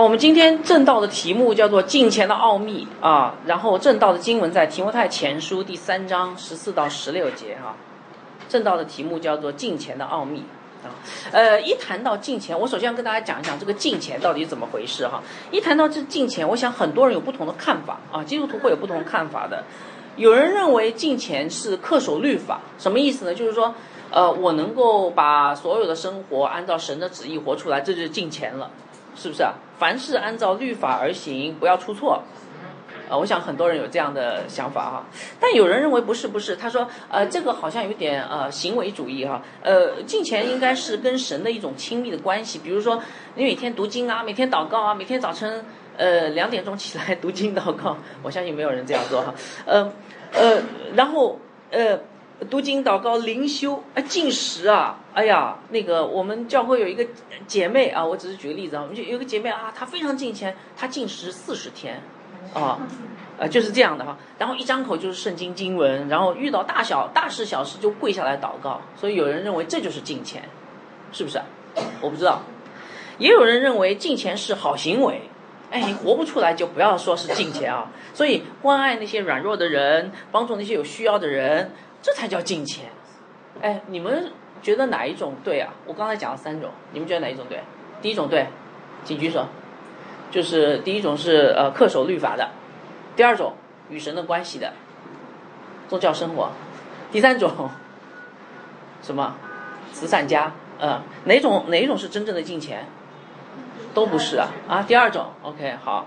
我们今天正道的题目叫做“金钱的奥秘”啊，然后正道的经文在提摩太前书第三章十四到十六节哈。正道的题目叫做“金钱的奥秘”啊，呃，一谈到金钱，我首先要跟大家讲一讲这个金钱到底怎么回事哈。一谈到这金钱，我想很多人有不同的看法啊，基督徒会有不同看法的。有人认为金钱是恪守律法，什么意思呢？就是说，呃，我能够把所有的生活按照神的旨意活出来，这就是金钱了。是不是啊？凡事按照律法而行，不要出错。呃，我想很多人有这样的想法哈。但有人认为不是，不是。他说，呃，这个好像有点呃行为主义哈。呃，金钱应该是跟神的一种亲密的关系。比如说，你每天读经啊，每天祷告啊，每天早晨呃两点钟起来读经祷告。我相信没有人这样做哈。呃呃，然后呃。读经、祷告、灵修，啊，进食啊！哎呀，那个我们教会有一个姐妹啊，我只是举个例子啊，我们就有个姐妹啊，她非常敬虔，她进食四十天，啊，啊，就是这样的哈。然后一张口就是圣经经文，然后遇到大小大事小事就跪下来祷告。所以有人认为这就是敬虔，是不是？我不知道。也有人认为敬虔是好行为，哎，你活不出来就不要说是敬虔啊。所以关爱那些软弱的人，帮助那些有需要的人。这才叫金钱，哎，你们觉得哪一种对啊？我刚才讲了三种，你们觉得哪一种对？第一种对，请举手。就是第一种是呃恪守律法的，第二种与神的关系的宗教生活，第三种 什么慈善家？呃，哪种哪一种是真正的金钱？都不是啊啊！第二种，OK，好，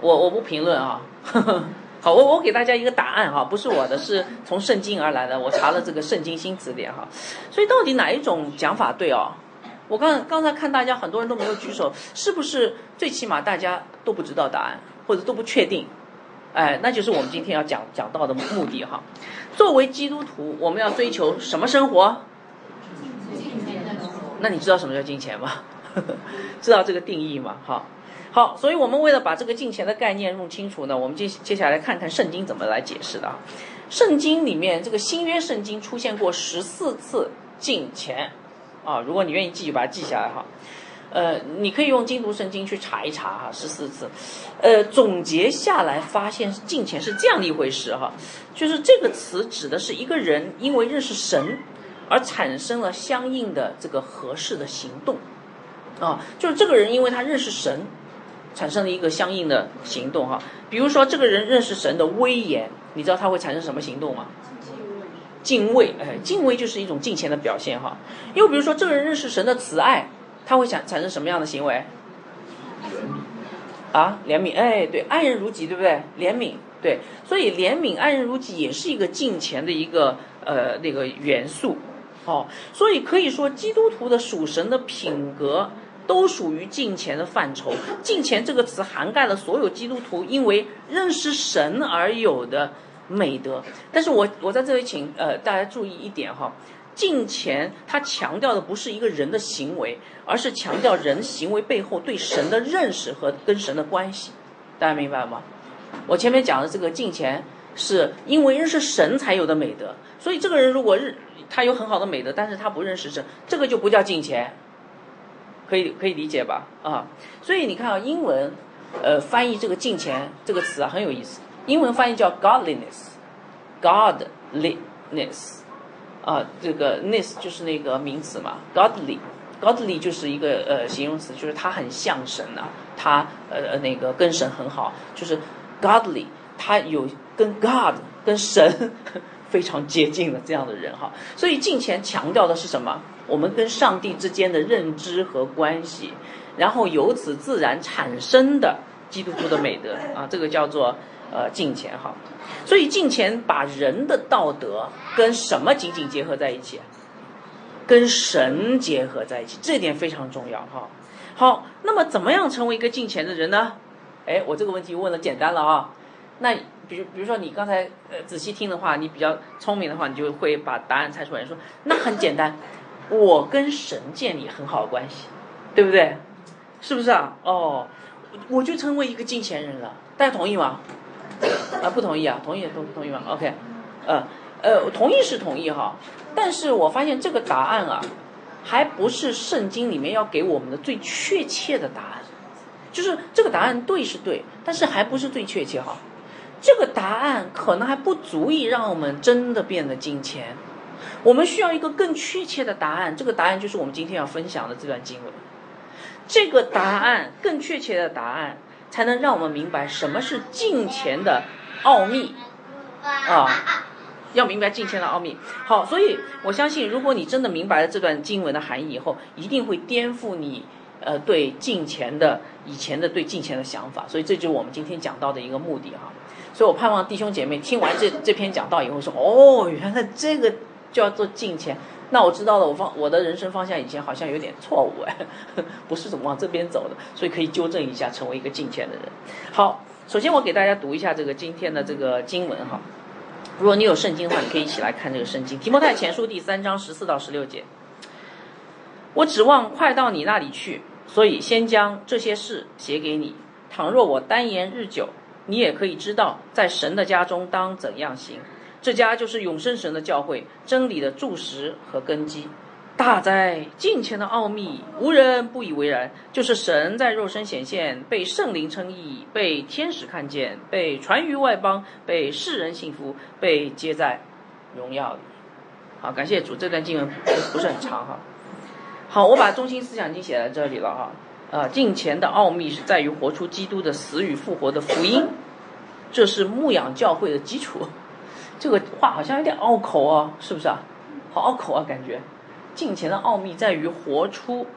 我我不评论啊。呵 呵好，我我给大家一个答案哈，不是我的，是从圣经而来的。我查了这个圣经新词典哈，所以到底哪一种讲法对哦？我刚刚才看大家很多人都没有举手，是不是最起码大家都不知道答案，或者都不确定？哎，那就是我们今天要讲讲到的目的哈。作为基督徒，我们要追求什么生活？那你知道什么叫金钱吗？知道这个定义吗？好。好，所以我们为了把这个金钱的概念弄清楚呢，我们接接下来看看圣经怎么来解释的啊。圣经里面这个新约圣经出现过十四次金钱，啊，如果你愿意记，就把它记下来哈。呃，你可以用精读圣经去查一查哈，十四次。呃，总结下来发现金钱是这样的一回事哈，就是这个词指的是一个人因为认识神而产生了相应的这个合适的行动，啊，就是这个人因为他认识神。产生了一个相应的行动哈，比如说这个人认识神的威严，你知道他会产生什么行动吗？敬畏，哎，敬畏就是一种敬虔的表现哈。又比如说这个人认识神的慈爱，他会产产生什么样的行为？啊，怜悯，哎，对，爱人如己，对不对？怜悯，对，所以怜悯、爱人如己也是一个敬虔的一个呃那个元素，哦，所以可以说基督徒的属神的品格。都属于敬虔的范畴。敬虔这个词涵盖了所有基督徒因为认识神而有的美德。但是我我在这里请呃大家注意一点哈，敬虔它强调的不是一个人的行为，而是强调人行为背后对神的认识和跟神的关系。大家明白吗？我前面讲的这个敬虔是因为认识神才有的美德。所以这个人如果认他有很好的美德，但是他不认识神，这个就不叫敬虔。可以可以理解吧？啊，所以你看啊，英文，呃，翻译这个“敬虔”这个词啊很有意思。英文翻译叫 “godliness”，“godliness”，啊，这个 “ness” 就是那个名词嘛，“godly”，“godly” 就是一个呃形容词，就是他很像神呐，他呃那个跟神很好，就是 “godly”，他有跟 God 跟神 非常接近的这样的人哈。所以敬虔强调的是什么？我们跟上帝之间的认知和关系，然后由此自然产生的基督徒的美德啊，这个叫做呃敬虔哈。所以敬虔把人的道德跟什么紧紧结合在一起？跟神结合在一起，这点非常重要哈。好，那么怎么样成为一个敬虔的人呢？哎，我这个问题问的简单了啊。那比如比如说你刚才呃仔细听的话，你比较聪明的话，你就会把答案猜出来。说那很简单。我跟神建立很好的关系，对不对？是不是啊？哦，我就成为一个金钱人了。大家同意吗？啊，不同意啊？同意同同意吗？OK，呃呃，同意是同意哈，但是我发现这个答案啊，还不是圣经里面要给我们的最确切的答案。就是这个答案对是对，但是还不是最确切哈。这个答案可能还不足以让我们真的变得金钱。我们需要一个更确切的答案，这个答案就是我们今天要分享的这段经文。这个答案更确切的答案，才能让我们明白什么是金钱的奥秘啊！要明白金钱的奥秘。好，所以我相信，如果你真的明白了这段经文的含义以后，一定会颠覆你呃对金钱的以前的对金钱的想法。所以这就是我们今天讲到的一个目的哈。所以我盼望弟兄姐妹听完这这篇讲道以后说：“哦，原来这个叫做金钱。”那我知道了，我方我的人生方向以前好像有点错误哎，不是怎么往这边走的，所以可以纠正一下，成为一个敬虔的人。好，首先我给大家读一下这个今天的这个经文哈。如果你有圣经的话，你可以一起来看这个圣经《提摩太前书》第三章十四到十六节。我指望快到你那里去，所以先将这些事写给你。倘若我单言日久，你也可以知道，在神的家中当怎样行。这家就是永生神的教会，真理的柱石和根基。大哉，近前的奥秘，无人不以为然。就是神在肉身显现，被圣灵称义，被天使看见，被传于外邦，被世人信服，被接在荣耀里。好，感谢主，这段经文 不是很长哈。好，我把中心思想已经写在这里了哈。呃，近前的奥秘是在于活出基督的死与复活的福音，这是牧养教会的基础。这个话好像有点拗口哦，是不是啊？好拗口啊，感觉。金钱的奥秘在于活出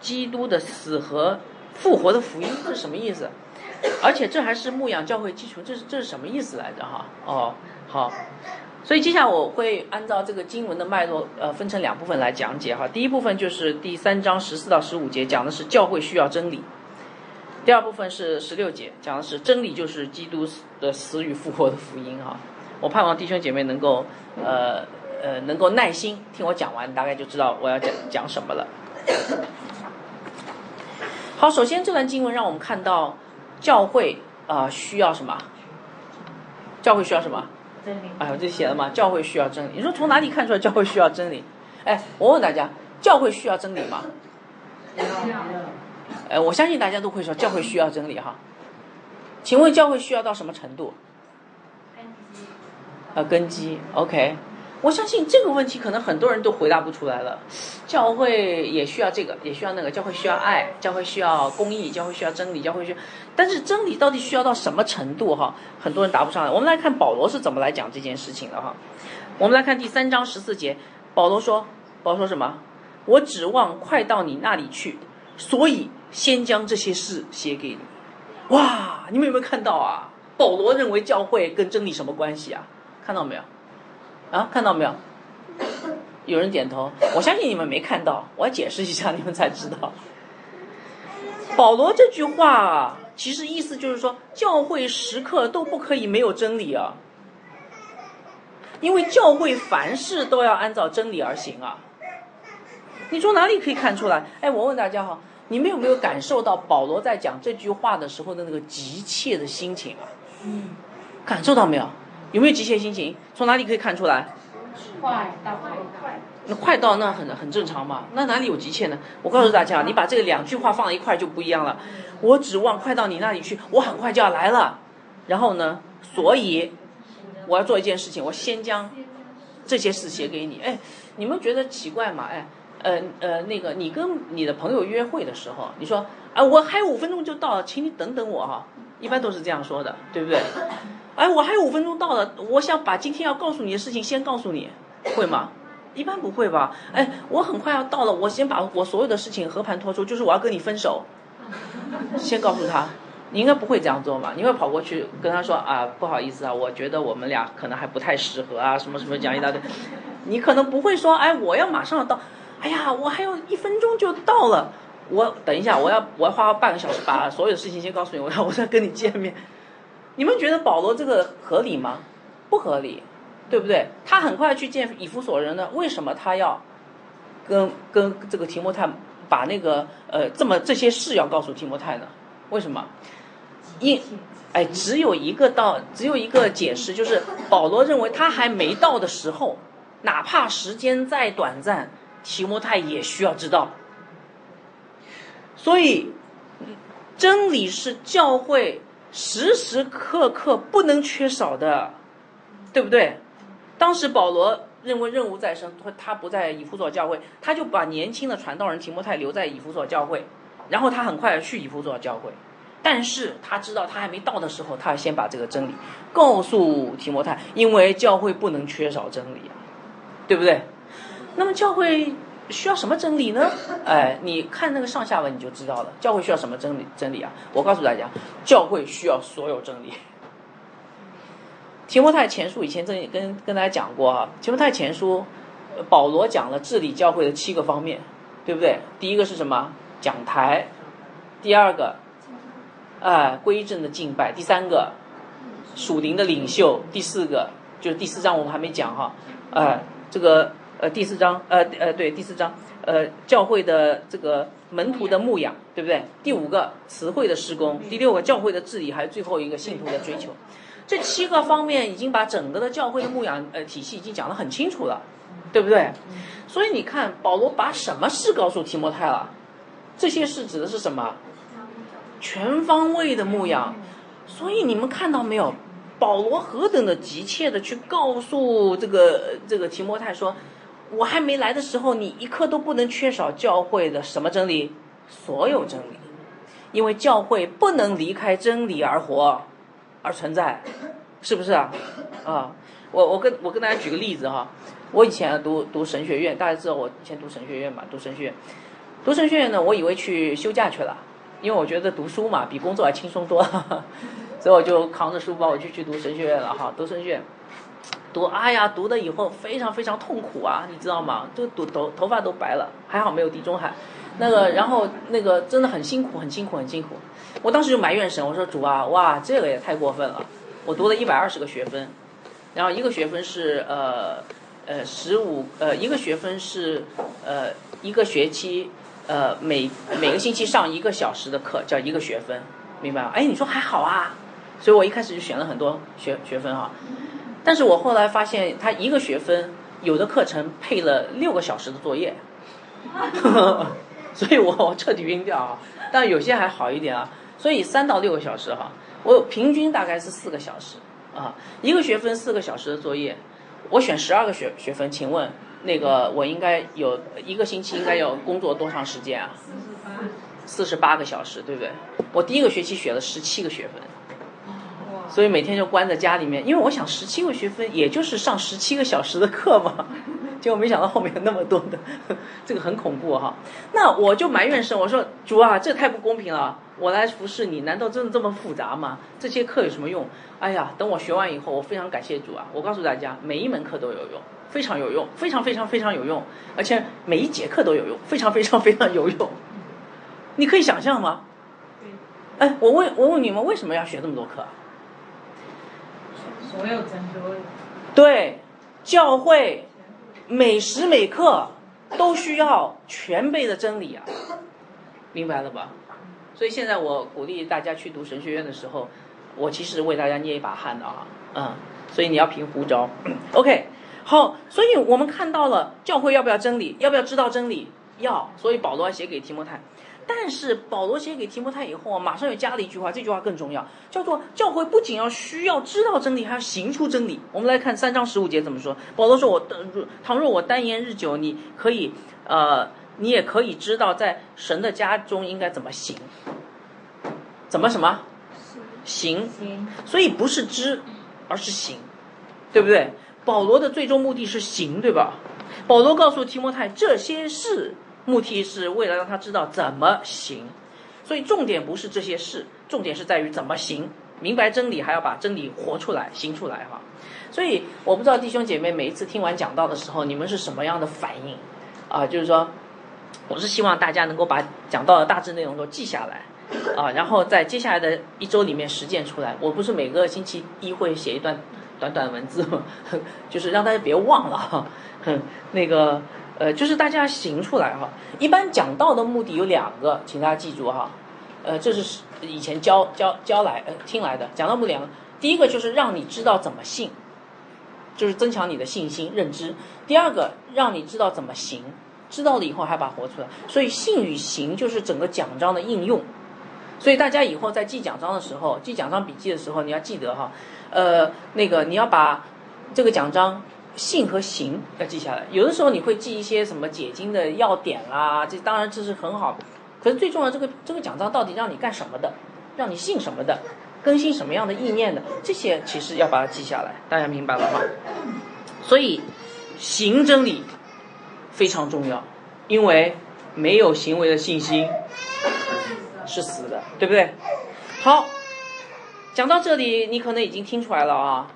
基督的死和复活的福音，这是什么意思？而且这还是牧养教会基础，这是这是什么意思来着？哈，哦，好。所以接下来我会按照这个经文的脉络，呃，分成两部分来讲解哈。第一部分就是第三章十四到十五节，讲的是教会需要真理；第二部分是十六节，讲的是真理就是基督的死与复活的福音哈。我盼望弟兄姐妹能够，呃呃，能够耐心听我讲完，大概就知道我要讲讲什么了。好，首先这段经文让我们看到教会啊需要什么？教会需要什么？真理。哎，我这写了嘛，教会需要真理。你说从哪里看出来教会需要真理？哎，我问大家，教会需要真理吗？我相信大家都会说教会需要真理哈。请问教会需要到什么程度？呃，根基，OK，我相信这个问题可能很多人都回答不出来了。教会也需要这个，也需要那个。教会需要爱，教会需要公义，教会需要真理，教会需要。但是真理到底需要到什么程度？哈，很多人答不上来。我们来看保罗是怎么来讲这件事情的哈。我们来看第三章十四节，保罗说：“保罗说什么？我指望快到你那里去，所以先将这些事写给你。”哇，你们有没有看到啊？保罗认为教会跟真理什么关系啊？看到没有？啊，看到没有？有人点头。我相信你们没看到，我要解释一下，你们才知道。保罗这句话其实意思就是说，教会时刻都不可以没有真理啊，因为教会凡事都要按照真理而行啊。你从哪里可以看出来？哎，我问大家哈，你们有没有感受到保罗在讲这句话的时候的那个急切的心情啊？嗯。感受到没有？有没有急切心情？从哪里可以看出来？快到快快。那快到那很很正常嘛？那哪里有急切呢？我告诉大家，你把这个两句话放在一块就不一样了。我指望快到你那里去，我很快就要来了。然后呢，所以我要做一件事情，我先将这些事写给你。哎，你们觉得奇怪吗？哎，呃呃，那个你跟你的朋友约会的时候，你说啊，我还有五分钟就到，请你等等我哈。一般都是这样说的，对不对？哎，我还有五分钟到了，我想把今天要告诉你的事情先告诉你，会吗？一般不会吧？哎，我很快要到了，我先把我所有的事情和盘托出，就是我要跟你分手，先告诉他，你应该不会这样做吧？你会跑过去跟他说啊，不好意思啊，我觉得我们俩可能还不太适合啊，什么什么讲一大堆，你可能不会说，哎，我要马上到，哎呀，我还有一分钟就到了，我等一下，我要我要花半个小时把所有的事情先告诉你，我要我再跟你见面。你们觉得保罗这个合理吗？不合理，对不对？他很快去见以弗所人了，为什么他要跟跟这个提摩太把那个呃这么这些事要告诉提摩太呢？为什么？因哎，只有一个到，只有一个解释，就是保罗认为他还没到的时候，哪怕时间再短暂，提摩太也需要知道。所以。真理是教会时时刻刻不能缺少的，对不对？当时保罗认为任务在身，他他不在以弗所教会，他就把年轻的传道人提摩太留在以弗所教会，然后他很快去以弗所教会。但是他知道他还没到的时候，他要先把这个真理告诉提摩太，因为教会不能缺少真理啊，对不对？那么教会需要什么真理呢？哎，你看那个上下文你就知道了。教会需要什么真理？真理啊！我告诉大家，教会需要所有真理。提摩太前书以前跟跟跟大家讲过啊，提摩太前书，保罗讲了治理教会的七个方面，对不对？第一个是什么？讲台。第二个。哎，归正的敬拜，第三个属灵的领袖，第四个就是第四章我们还没讲哈，哎，这个呃第四章呃呃对第四章呃教会的这个门徒的牧养，对不对？第五个词汇的施工，第六个教会的治理，还有最后一个信徒的追求，这七个方面已经把整个的教会的牧养呃体系已经讲得很清楚了，对不对？所以你看保罗把什么事告诉提摩太了？这些事指的是什么？全方位的牧养，所以你们看到没有？保罗何等的急切的去告诉这个这个提摩太说，我还没来的时候，你一刻都不能缺少教会的什么真理，所有真理，因为教会不能离开真理而活，而存在，是不是啊？啊，我我跟我跟大家举个例子哈，我以前读读神学院，大家知道我以前读神学院嘛？读神学院，读神学院呢，我以为去休假去了。因为我觉得读书嘛，比工作还轻松多了，所以我就扛着书包，我就去读神学院了哈。读神学院，读哎呀，读的以后非常非常痛苦啊，你知道吗？就读头头发都白了，还好没有地中海。那个，然后那个真的很辛苦，很辛苦，很辛苦。我当时就埋怨神，我说主啊，哇，这个也太过分了。我读了一百二十个学分，然后一个学分是呃呃十五呃一个学分是呃一个学期。呃，每每个星期上一个小时的课叫一个学分，明白吗？哎，你说还好啊，所以我一开始就选了很多学学分哈。但是我后来发现，他一个学分有的课程配了六个小时的作业，所以我彻底晕掉啊。但有些还好一点啊，所以三到六个小时哈，我平均大概是四个小时啊，一个学分四个小时的作业，我选十二个学学分，请问？那个我应该有一个星期应该要工作多长时间啊？四十八，四十八个小时，对不对？我第一个学期选了十七个学分，所以每天就关在家里面，因为我想十七个学分也就是上十七个小时的课嘛，结果没想到后面有那么多的，这个很恐怖哈。那我就埋怨神，我说主啊，这太不公平了，我来服侍你，难道真的这么复杂吗？这些课有什么用？哎呀，等我学完以后，我非常感谢主啊！我告诉大家，每一门课都有用。非常有用，非常非常非常有用，而且每一节课都有用，非常非常非常有用。你可以想象吗？哎，我问我问你们，为什么要学这么多课？所有真理。对，教会每时每刻都需要全备的真理啊，明白了吧？所以现在我鼓励大家去读神学院的时候，我其实为大家捏一把汗的啊，嗯，所以你要凭胡招，OK。好，所以我们看到了教会要不要真理，要不要知道真理？要。所以保罗写给提摩太，但是保罗写给提摩太以后啊，马上又加了一句话，这句话更重要，叫做教会不仅要需要知道真理，还要行出真理。我们来看三章十五节怎么说。保罗说：“我倘若我单言日久，你可以，呃，你也可以知道在神的家中应该怎么行，怎么什么行？所以不是知，而是行，对不对？”保罗的最终目的是行，对吧？保罗告诉提摩太这些事，目的是为了让他知道怎么行。所以重点不是这些事，重点是在于怎么行。明白真理，还要把真理活出来、行出来，哈。所以我不知道弟兄姐妹每一次听完讲道的时候，你们是什么样的反应？啊，就是说，我是希望大家能够把讲到的大致内容都记下来，啊，然后在接下来的一周里面实践出来。我不是每个星期一会写一段。短短文字嘛，就是让大家别忘了哈，那个呃，就是大家行出来哈。一般讲道的目的有两个，请大家记住哈。呃，这是以前教教教来呃听来的。讲道目的两个，第一个就是让你知道怎么信，就是增强你的信心认知；第二个让你知道怎么行，知道了以后还把活出来。所以信与行就是整个讲章的应用。所以大家以后在记奖章的时候，记奖章笔记的时候，你要记得哈，呃，那个你要把这个奖章性和形要记下来。有的时候你会记一些什么解经的要点啦，这当然这是很好，可是最重要这个这个奖章到底让你干什么的，让你信什么的，更新什么样的意念的，这些其实要把它记下来。大家明白了吗？所以行真理非常重要，因为没有行为的信心。是死的，对不对？好，讲到这里，你可能已经听出来了啊。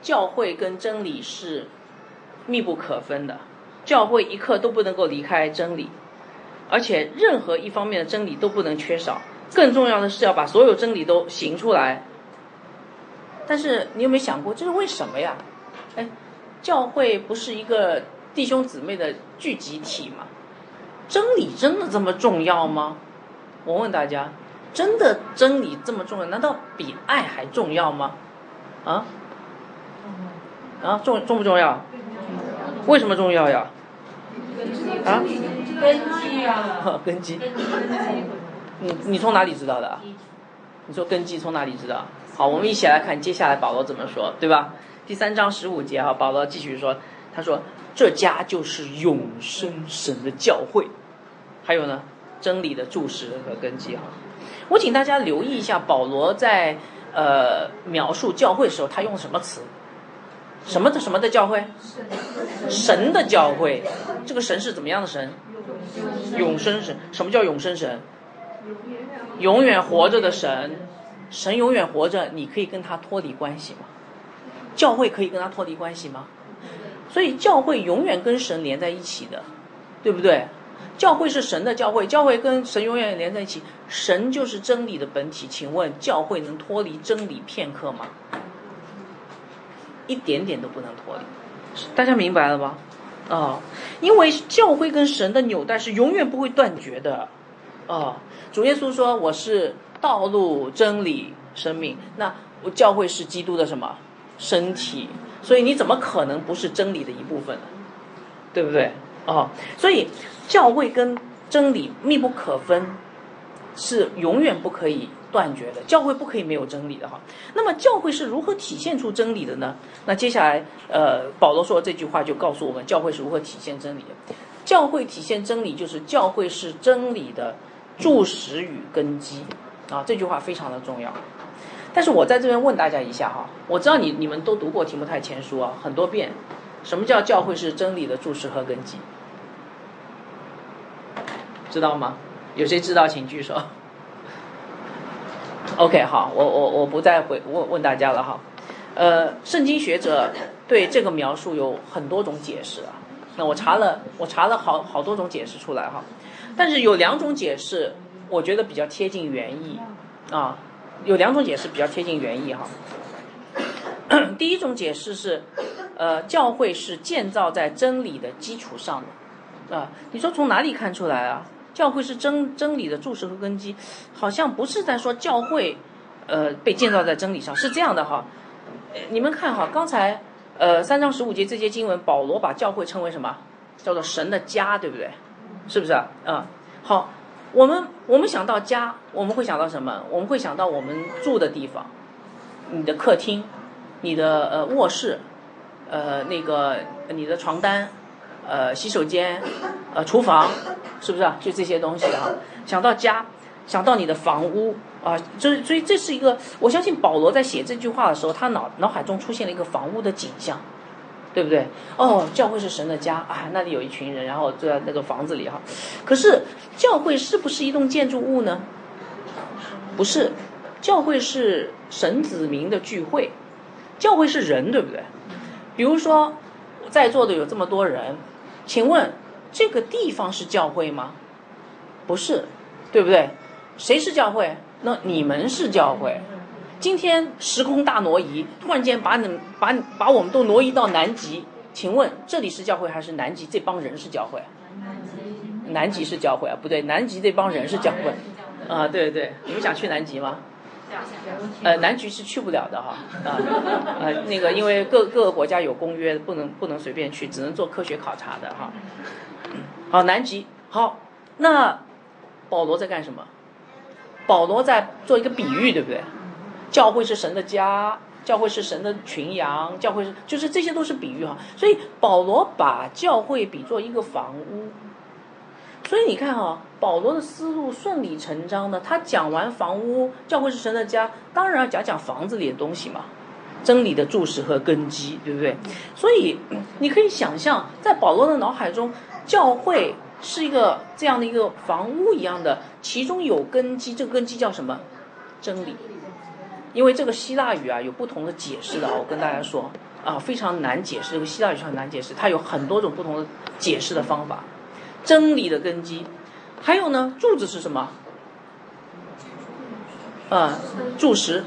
教会跟真理是密不可分的，教会一刻都不能够离开真理，而且任何一方面的真理都不能缺少。更重要的是要把所有真理都行出来。但是你有没有想过，这是为什么呀？哎，教会不是一个弟兄姊妹的聚集体吗？真理真的这么重要吗？我问大家，真的真理这么重要？难道比爱还重要吗？啊？啊，重重不重要？为什么重要呀？啊？根基啊！根基。你你从哪里知道的？你说根基从哪里知道？好，我们一起来看接下来保罗怎么说，对吧？第三章十五节啊，保罗继续说，他说这家就是永生神的教会，还有呢？真理的注释和根基哈，我请大家留意一下，保罗在呃描述教会的时候，他用什么词？什么的什么的教会？神的教会。这个神是怎么样的神？永生神。什么叫永生神？永远活着的神。神永远活着，你可以跟他脱离关系吗？教会可以跟他脱离关系吗？所以教会永远跟神连在一起的，对不对？教会是神的教会，教会跟神永远连在一起，神就是真理的本体。请问教会能脱离真理片刻吗？一点点都不能脱离，大家明白了吗？啊，因为教会跟神的纽带是永远不会断绝的。啊，主耶稣说我是道路、真理、生命，那我教会是基督的什么身体？所以你怎么可能不是真理的一部分呢？对不对？啊，所以。教会跟真理密不可分，是永远不可以断绝的。教会不可以没有真理的哈。那么教会是如何体现出真理的呢？那接下来，呃，保罗说这句话就告诉我们，教会是如何体现真理的。教会体现真理，就是教会是真理的注释与根基啊。这句话非常的重要。但是我在这边问大家一下哈，我知道你你们都读过提摩太前书啊很多遍，什么叫教会是真理的注释和根基？知道吗？有谁知道，请举手。OK，好，我我我不再回问问大家了哈。呃，圣经学者对这个描述有很多种解释啊。那我查了，我查了好好多种解释出来哈。但是有两种解释，我觉得比较贴近原意啊。有两种解释比较贴近原意哈。第一种解释是，呃，教会是建造在真理的基础上的啊。你说从哪里看出来啊？教会是真真理的注释和根基，好像不是在说教会，呃，被建造在真理上，是这样的哈。你们看哈，刚才呃三章十五节这些经文，保罗把教会称为什么？叫做神的家，对不对？是不是啊？嗯，好，我们我们想到家，我们会想到什么？我们会想到我们住的地方，你的客厅，你的呃卧室，呃那个你的床单。呃，洗手间，呃，厨房，是不是啊？就这些东西啊。想到家，想到你的房屋啊，就是所以这是一个，我相信保罗在写这句话的时候，他脑脑海中出现了一个房屋的景象，对不对？哦，教会是神的家啊，那里有一群人，然后住在那个房子里哈。可是教会是不是一栋建筑物呢？不是，教会是神子民的聚会，教会是人，对不对？比如说在座的有这么多人。请问这个地方是教会吗？不是，对不对？谁是教会？那你们是教会。今天时空大挪移，突然间把你们把把我们都挪移到南极。请问这里是教会还是南极这帮人是教会？南极是教会啊，不对，南极这帮人是教会。啊，对对，你们想去南极吗？呃，南极是去不了的哈，啊，呃，那个因为各各个国家有公约，不能不能随便去，只能做科学考察的哈。好，南极好，那保罗在干什么？保罗在做一个比喻，对不对？教会是神的家，教会是神的群羊，教会是就是这些都是比喻哈。所以保罗把教会比作一个房屋。所以你看啊，保罗的思路顺理成章的，他讲完房屋，教会是神的家，当然要讲讲房子里的东西嘛，真理的柱石和根基，对不对？所以你可以想象，在保罗的脑海中，教会是一个这样的一个房屋一样的，其中有根基，这个根基叫什么？真理。因为这个希腊语啊有不同的解释的，我跟大家说啊，非常难解释，这个希腊语很难解释，它有很多种不同的解释的方法。真理的根基，还有呢，柱子是什么？啊，柱石，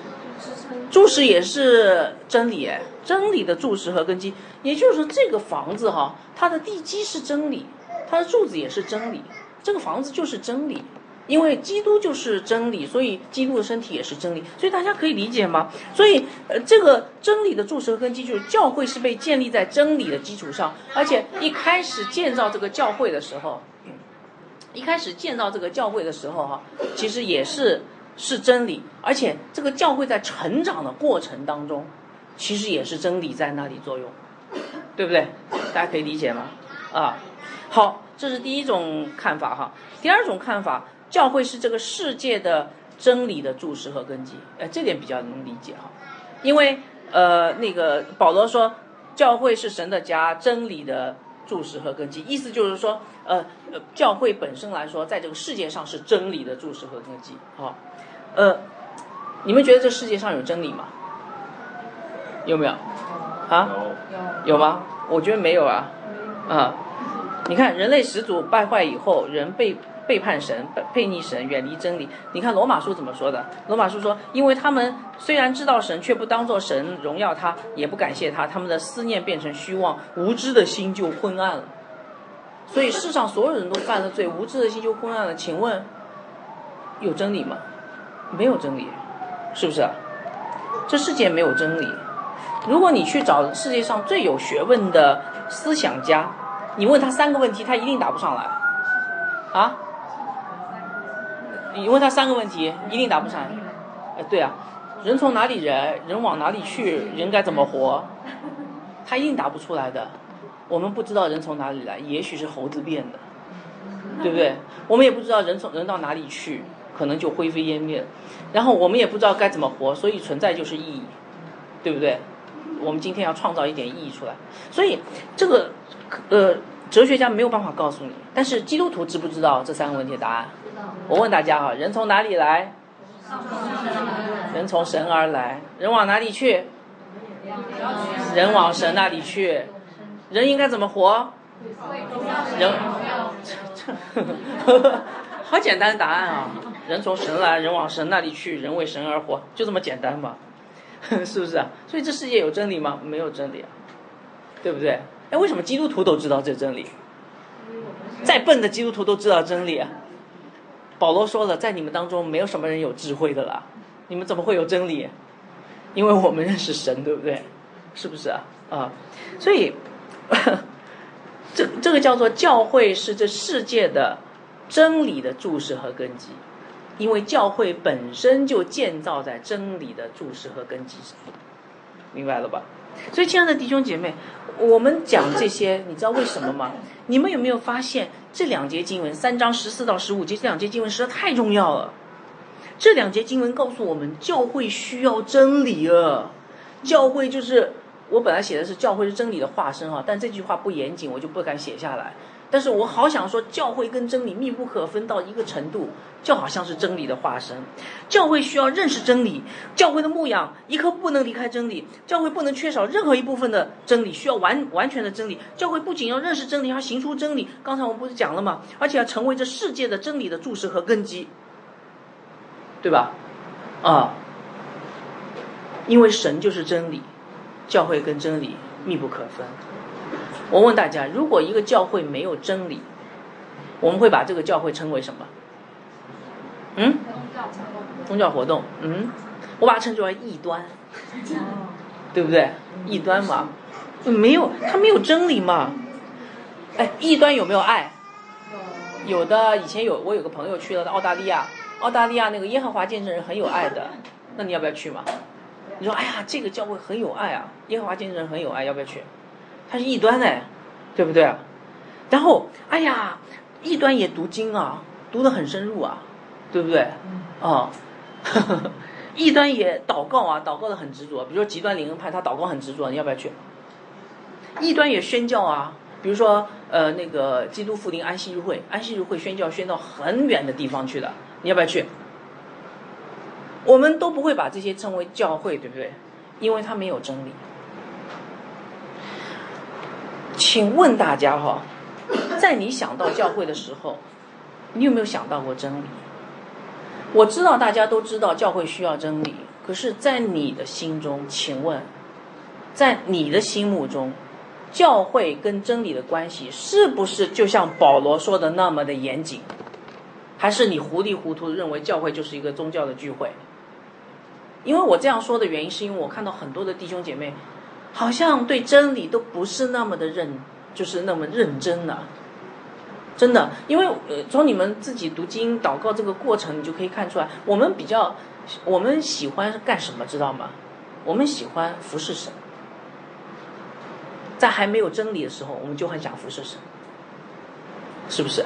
柱石也是真理，真理的柱石和根基。也就是说，这个房子哈，它的地基是真理，它的柱子也是真理，这个房子就是真理。因为基督就是真理，所以基督的身体也是真理，所以大家可以理解吗？所以，呃，这个真理的柱石和根基就是教会是被建立在真理的基础上，而且一开始建造这个教会的时候，一开始建造这个教会的时候哈，其实也是是真理，而且这个教会在成长的过程当中，其实也是真理在那里作用，对不对？大家可以理解吗？啊，好，这是第一种看法哈，第二种看法。教会是这个世界的真理的柱石和根基，呃，这点比较能理解哈，因为呃，那个保罗说，教会是神的家，真理的柱石和根基，意思就是说，呃，教会本身来说，在这个世界上是真理的柱石和根基，好，呃，你们觉得这世界上有真理吗？有没有？啊？有。有吗？我觉得没有啊，啊，你看人类始祖败坏以后，人被。背叛神、背逆神、远离真理。你看罗马书怎么说的？罗马书说，因为他们虽然知道神，却不当作神荣耀他，也不感谢他，他们的思念变成虚妄，无知的心就昏暗了。所以世上所有人都犯了罪，无知的心就昏暗了。请问，有真理吗？没有真理，是不是？这世界没有真理。如果你去找世界上最有学问的思想家，你问他三个问题，他一定答不上来。啊？你问他三个问题，一定答不上。哎，对啊，人从哪里来，人往哪里去，人该怎么活，他一定答不出来的。我们不知道人从哪里来，也许是猴子变的，对不对？我们也不知道人从人到哪里去，可能就灰飞烟灭。然后我们也不知道该怎么活，所以存在就是意义，对不对？我们今天要创造一点意义出来，所以这个呃。哲学家没有办法告诉你，但是基督徒知不知道这三个问题的答案？我问大家哈，人从哪里来？人从神而来。人往哪里去？人往神那里去。人应该怎么活？人，这好简单的答案啊！人从神来，人往神那里去，人为神而活，就这么简单嘛？是不是啊？所以这世界有真理吗？没有真理啊，对不对？哎，为什么基督徒都知道这真理？再笨的基督徒都知道真理啊。保罗说了，在你们当中没有什么人有智慧的啦，你们怎么会有真理？因为我们认识神，对不对？是不是啊？啊，所以 这这个叫做教会是这世界的真理的注释和根基，因为教会本身就建造在真理的注释和根基上，明白了吧？所以，亲爱的弟兄姐妹。我们讲这些，你知道为什么吗？你们有没有发现这两节经文，三章十四到十五节这两节经文实在太重要了。这两节经文告诉我们，教会需要真理啊。教会就是我本来写的是教会是真理的化身啊，但这句话不严谨，我就不敢写下来。但是我好想说，教会跟真理密不可分到一个程度，就好像是真理的化身。教会需要认识真理，教会的牧养一刻不能离开真理，教会不能缺少任何一部分的真理，需要完完全的真理。教会不仅要认识真理，还要行出真理。刚才我们不是讲了吗？而且要成为这世界的真理的注释和根基，对吧？啊，因为神就是真理，教会跟真理密不可分。我问大家，如果一个教会没有真理，我们会把这个教会称为什么？嗯？宗教活动。嗯？我把它称之为异端，对不对？异端嘛，没有，它没有真理嘛。哎，异端有没有爱？有的。以前有我有个朋友去了澳大利亚，澳大利亚那个耶和华见证人很有爱的，那你要不要去嘛？你说，哎呀，这个教会很有爱啊，耶和华见证人很有爱，要不要去？他是异端哎，对不对啊？然后，哎呀，异端也读经啊，读得很深入啊，对不对？啊，异端也祷告啊，祷告的很执着。比如说极端灵恩派，他祷告很执着，你要不要去？异端也宣教啊，比如说呃那个基督复临安息日会，安息日会宣教宣到很远的地方去的，你要不要去？我们都不会把这些称为教会，对不对？因为它没有真理。请问大家哈，在你想到教会的时候，你有没有想到过真理？我知道大家都知道教会需要真理，可是，在你的心中，请问，在你的心目中，教会跟真理的关系是不是就像保罗说的那么的严谨？还是你糊里糊涂认为教会就是一个宗教的聚会？因为我这样说的原因，是因为我看到很多的弟兄姐妹，好像对真理都不是那么的认，就是那么认真的。真的，因为呃，从你们自己读经祷告这个过程，你就可以看出来，我们比较，我们喜欢干什么，知道吗？我们喜欢服侍神。在还没有真理的时候，我们就很想服侍神，是不是？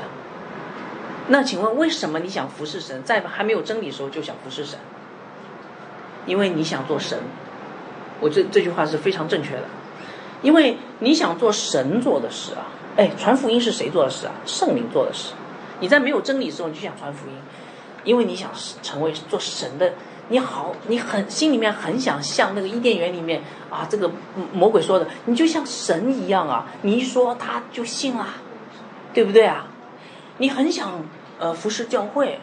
那请问，为什么你想服侍神，在还没有真理的时候就想服侍神？因为你想做神，我这这句话是非常正确的，因为你想做神做的事啊。哎，传福音是谁做的事啊？圣灵做的事。你在没有真理的时候，你就想传福音，因为你想成为做神的。你好，你很心里面很想像那个伊甸园里面啊，这个魔鬼说的，你就像神一样啊。你一说他就信了，对不对啊？你很想呃服侍教会。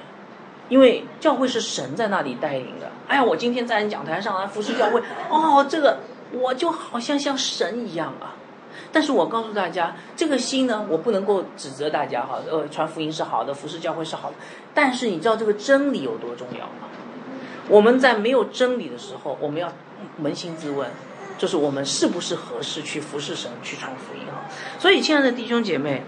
因为教会是神在那里带领的。哎呀，我今天在讲台上来服侍教会，哦，这个我就好像像神一样啊。但是我告诉大家，这个心呢，我不能够指责大家哈。呃，传福音是好的，服侍教会是好的。但是你知道这个真理有多重要吗？我们在没有真理的时候，我们要扪心自问，就是我们是不是合适去服侍神、去传福音哈？所以，亲爱的弟兄姐妹，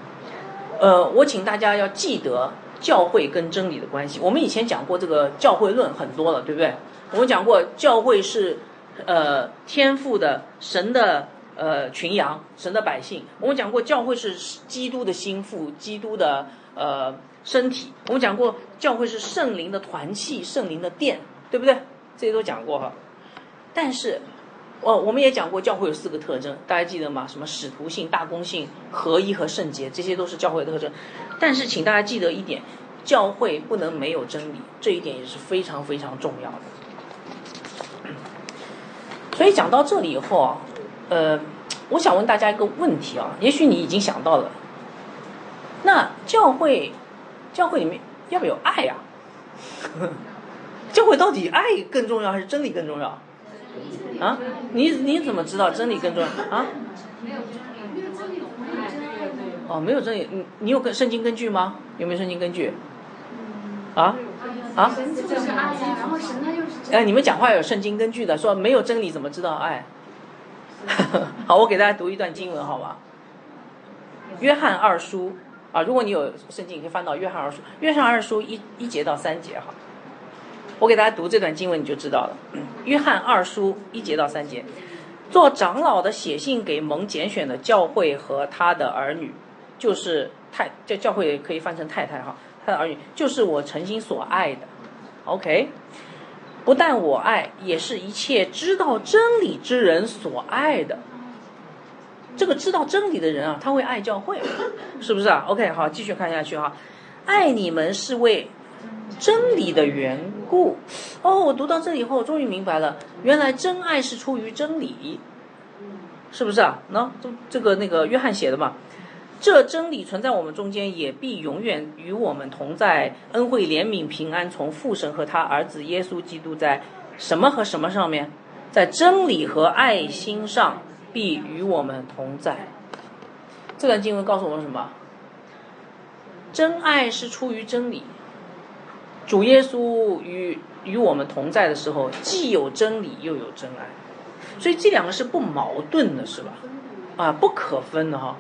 呃，我请大家要记得。教会跟真理的关系，我们以前讲过这个教会论很多了，对不对？我们讲过教会是，呃，天赋的神的呃群羊，神的百姓。我们讲过教会是基督的心腹，基督的呃身体。我们讲过教会是圣灵的团契，圣灵的殿，对不对？这些都讲过哈。但是，哦，我们也讲过教会有四个特征，大家记得吗？什么使徒性、大公性、合一和圣洁，这些都是教会的特征。但是，请大家记得一点，教会不能没有真理，这一点也是非常非常重要的。所以讲到这里以后啊，呃，我想问大家一个问题啊，也许你已经想到了，那教会，教会里面要不要有爱呀？教会到底爱更重要还是真理更重要？啊？你你怎么知道真理更重要啊？哦，没有真理，你你有跟圣经根据吗？有没有圣经根据？啊？啊？哎，你们讲话有圣经根据的，说没有真理怎么知道爱？好，我给大家读一段经文，好吧？约翰二书啊，如果你有圣经，你可以翻到约翰二书，约翰二书一一节到三节，哈。我给大家读这段经文，你就知道了。约翰二书一节到三节，做长老的写信给蒙拣选的教会和他的儿女。就是太叫教会可以翻成太太哈，他的儿女就是我诚心所爱的，OK，不但我爱，也是一切知道真理之人所爱的。这个知道真理的人啊，他会爱教会，是不是啊？OK，好，继续看下去哈。爱你们是为真理的缘故。哦，我读到这里以后，终于明白了，原来真爱是出于真理，是不是啊？那这这个那个约翰写的嘛。这真理存在我们中间，也必永远与我们同在。恩惠、怜悯、平安，从父神和他儿子耶稣基督在什么和什么上面，在真理和爱心上必与我们同在。这段经文告诉我们什么？真爱是出于真理。主耶稣与与我们同在的时候，既有真理，又有真爱，所以这两个是不矛盾的，是吧？啊，不可分的哈。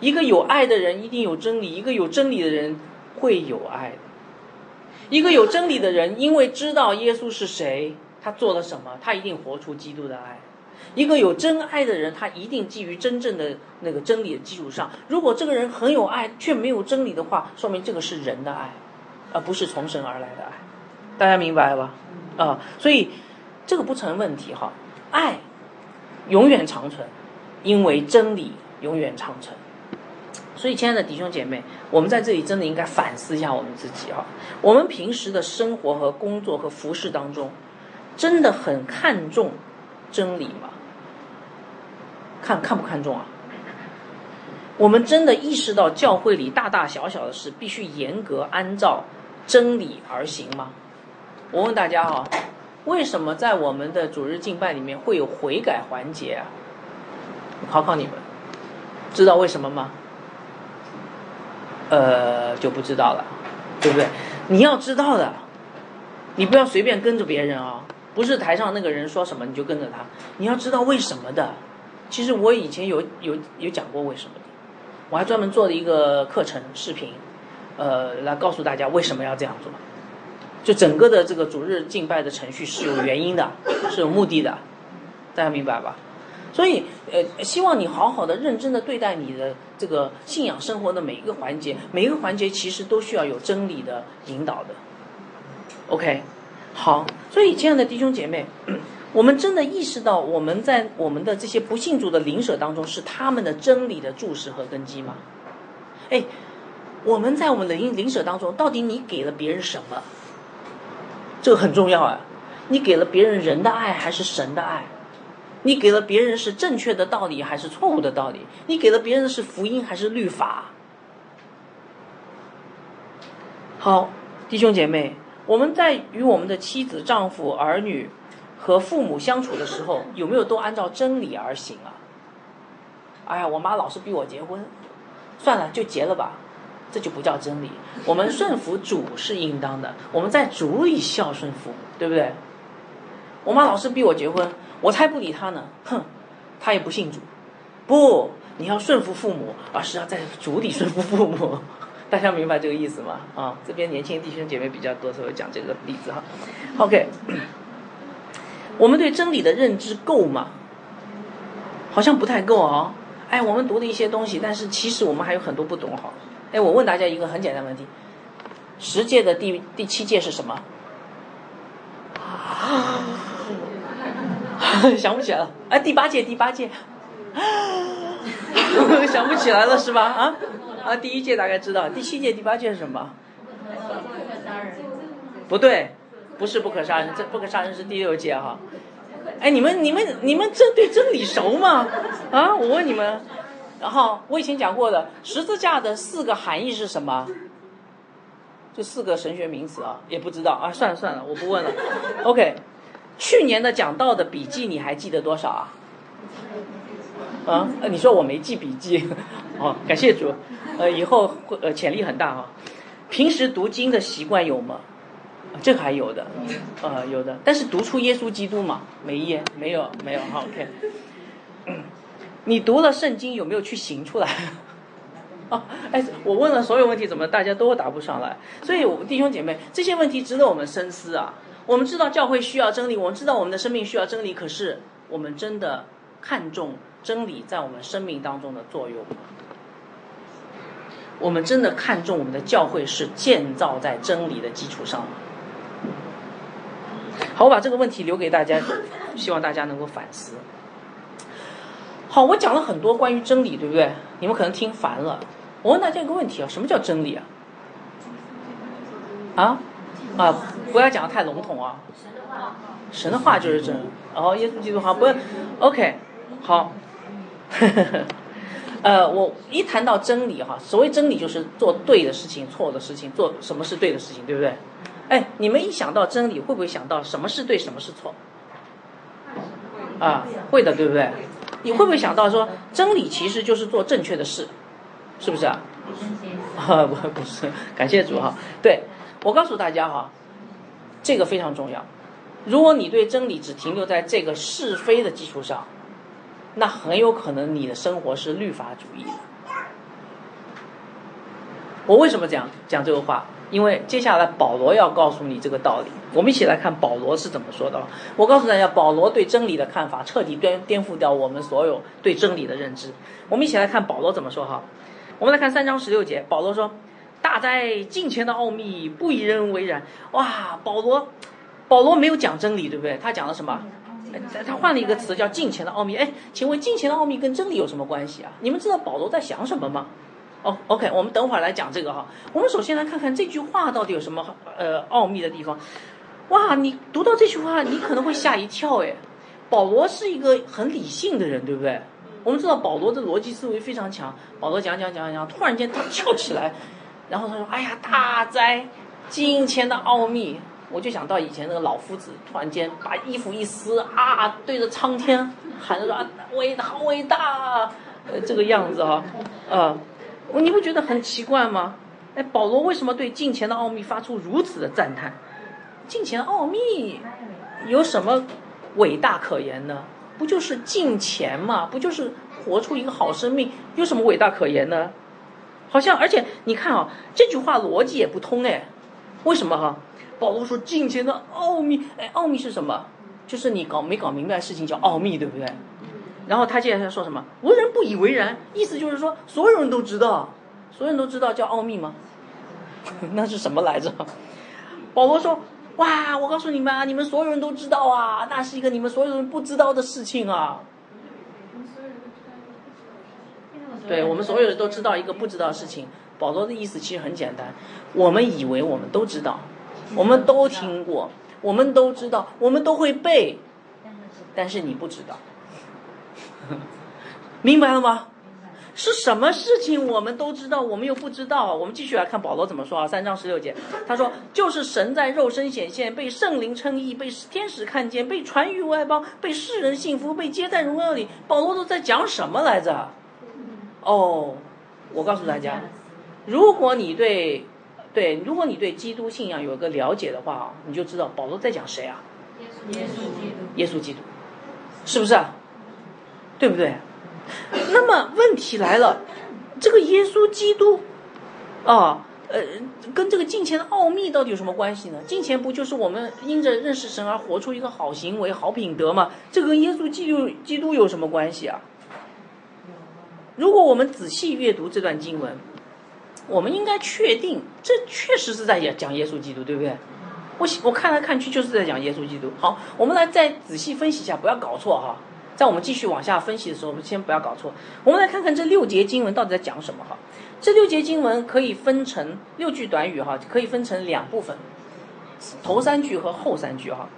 一个有爱的人一定有真理，一个有真理的人会有爱。一个有真理的人，因为知道耶稣是谁，他做了什么，他一定活出基督的爱。一个有真爱的人，他一定基于真正的那个真理的基础上。如果这个人很有爱，却没有真理的话，说明这个是人的爱，而不是从神而来的爱。大家明白了吧？啊，所以这个不成问题哈。爱永远长存，因为真理永远长存。所以，亲爱的弟兄姐妹，我们在这里真的应该反思一下我们自己哈。我们平时的生活和工作和服饰当中，真的很看重真理吗？看看不看重啊？我们真的意识到教会里大大小小的事必须严格按照真理而行吗？我问大家哈，为什么在我们的主日敬拜里面会有悔改环节啊？考考你们，知道为什么吗？呃，就不知道了，对不对？你要知道的，你不要随便跟着别人啊！不是台上那个人说什么你就跟着他，你要知道为什么的。其实我以前有有有讲过为什么的，我还专门做了一个课程视频，呃，来告诉大家为什么要这样做。就整个的这个主日敬拜的程序是有原因的，是有目的的，大家明白吧？所以，呃，希望你好好的、认真的对待你的这个信仰生活的每一个环节，每一个环节其实都需要有真理的引导的。OK，好，所以亲爱的弟兄姐妹，我们真的意识到我们在我们的这些不信主的灵舍当中是他们的真理的注释和根基吗？哎，我们在我们的灵灵舍当中，到底你给了别人什么？这个很重要啊！你给了别人人的爱还是神的爱？你给了别人是正确的道理还是错误的道理？你给了别人是福音还是律法？好，弟兄姐妹，我们在与我们的妻子、丈夫、儿女和父母相处的时候，有没有都按照真理而行啊？哎呀，我妈老是逼我结婚，算了，就结了吧，这就不叫真理。我们顺服主是应当的，我们在主里孝顺父母，对不对？我妈老是逼我结婚。我才不理他呢，哼，他也不信主，不，你要顺服父母，而是要在主里顺服父母，大家明白这个意思吗？啊，这边年轻弟兄姐妹比较多，所以讲这个例子哈。OK，我们对真理的认知够吗？好像不太够啊。哎，我们读了一些东西，但是其实我们还有很多不懂哈。哎，我问大家一个很简单的问题：十届的第第七届是什么？想不起来了，哎，第八届，第八届，想不起来了是吧？啊啊，第一届大概知道，第七届、第八届是什么？不对，不是不可杀人，这不可杀人是第六届哈。哎，你们、你们、你们这对真理熟吗？啊，我问你们。然后我以前讲过的十字架的四个含义是什么？这四个神学名词啊，也不知道啊，算了算了，我不问了。OK。去年的讲道的笔记你还记得多少啊？啊，你说我没记笔记，哦，感谢主，呃，以后会呃潜力很大啊。平时读经的习惯有吗？这个还有的，呃，有的。但是读出耶稣基督嘛，没耶，没有，没有。好，OK。你读了圣经有没有去行出来？哦，哎，我问了所有问题，怎么大家都答不上来？所以，弟兄姐妹，这些问题值得我们深思啊。我们知道教会需要真理，我们知道我们的生命需要真理。可是，我们真的看重真理在我们生命当中的作用吗？我们真的看重我们的教会是建造在真理的基础上吗？好，我把这个问题留给大家，希望大家能够反思。好，我讲了很多关于真理，对不对？你们可能听烦了。我问大家一个问题啊，什么叫真理啊？啊？啊，不要讲的太笼统啊！神的话，神的话就是真。哦，耶稣基督好，不，OK，好。呃，我一谈到真理哈，所谓真理就是做对的事情，错的事情，做什么是对的事情，对不对？哎，你们一想到真理，会不会想到什么是对，什么是错？啊，会的，对不对？你会不会想到说，真理其实就是做正确的事，是不是啊？啊，不，不是，感谢主哈，对。我告诉大家哈，这个非常重要。如果你对真理只停留在这个是非的基础上，那很有可能你的生活是律法主义的。我为什么讲讲这个话？因为接下来保罗要告诉你这个道理。我们一起来看保罗是怎么说的。我告诉大家，保罗对真理的看法彻底颠颠覆掉我们所有对真理的认知。我们一起来看保罗怎么说哈。我们来看三章十六节，保罗说：“大哉近前的奥秘，不以人为然。”哇，保罗，保罗没有讲真理，对不对？他讲了什么？他他换了一个词叫“近前的奥秘”。哎，请问近前的奥秘跟真理有什么关系啊？你们知道保罗在想什么吗？哦，OK，我们等会儿来讲这个哈。我们首先来看看这句话到底有什么呃奥秘的地方。哇，你读到这句话，你可能会吓一跳哎。保罗是一个很理性的人，对不对？我们知道保罗的逻辑思维非常强。保罗讲讲讲讲，突然间他跳起来，然后他说：“哎呀，大灾，金钱的奥秘！”我就想到以前那个老夫子，突然间把衣服一撕啊，对着苍天喊着说：“伟大，好伟大！”呃，这个样子哈，呃，你不觉得很奇怪吗？哎，保罗为什么对金钱的奥秘发出如此的赞叹？金钱奥秘有什么伟大可言呢？不就是金钱嘛？不就是活出一个好生命？有什么伟大可言呢？好像，而且你看啊，这句话逻辑也不通哎。为什么哈？保罗说金钱的奥秘，哎，奥秘是什么？就是你搞没搞明白事情叫奥秘，对不对？然后他接下来说什么？无人不以为然，意思就是说所有人都知道，所有人都知道叫奥秘吗？那是什么来着？保罗说。哇！我告诉你们啊，你们所有人都知道啊，那是一个你们所有人不知道的事情啊。对我们所有人都知道一个不知道的事情。保罗的意思其实很简单，我们以为我们都知道，我们都听过，我们都知道，我们都会背，但是你不知道，明白了吗？是什么事情我们都知道，我们又不知道。我们继续来看保罗怎么说啊？三章十六节，他说：“就是神在肉身显现，被圣灵称义，被天使看见，被传于外邦，被世人信服，被接在荣耀里。”保罗都在讲什么来着？哦，我告诉大家，如果你对对，如果你对基督信仰有个了解的话，你就知道保罗在讲谁啊？耶稣基督。耶稣基督，是不是啊？对不对？那么问题来了，这个耶稣基督，啊，呃，跟这个金钱的奥秘到底有什么关系呢？金钱不就是我们因着认识神而活出一个好行为、好品德吗？这跟耶稣基督基督有什么关系啊？如果我们仔细阅读这段经文，我们应该确定，这确实是在讲讲耶稣基督，对不对？我我看来看去就是在讲耶稣基督。好，我们来再仔细分析一下，不要搞错哈。在我们继续往下分析的时候，我们先不要搞错。我们来看看这六节经文到底在讲什么哈。这六节经文可以分成六句短语哈，可以分成两部分，头三句和后三句哈。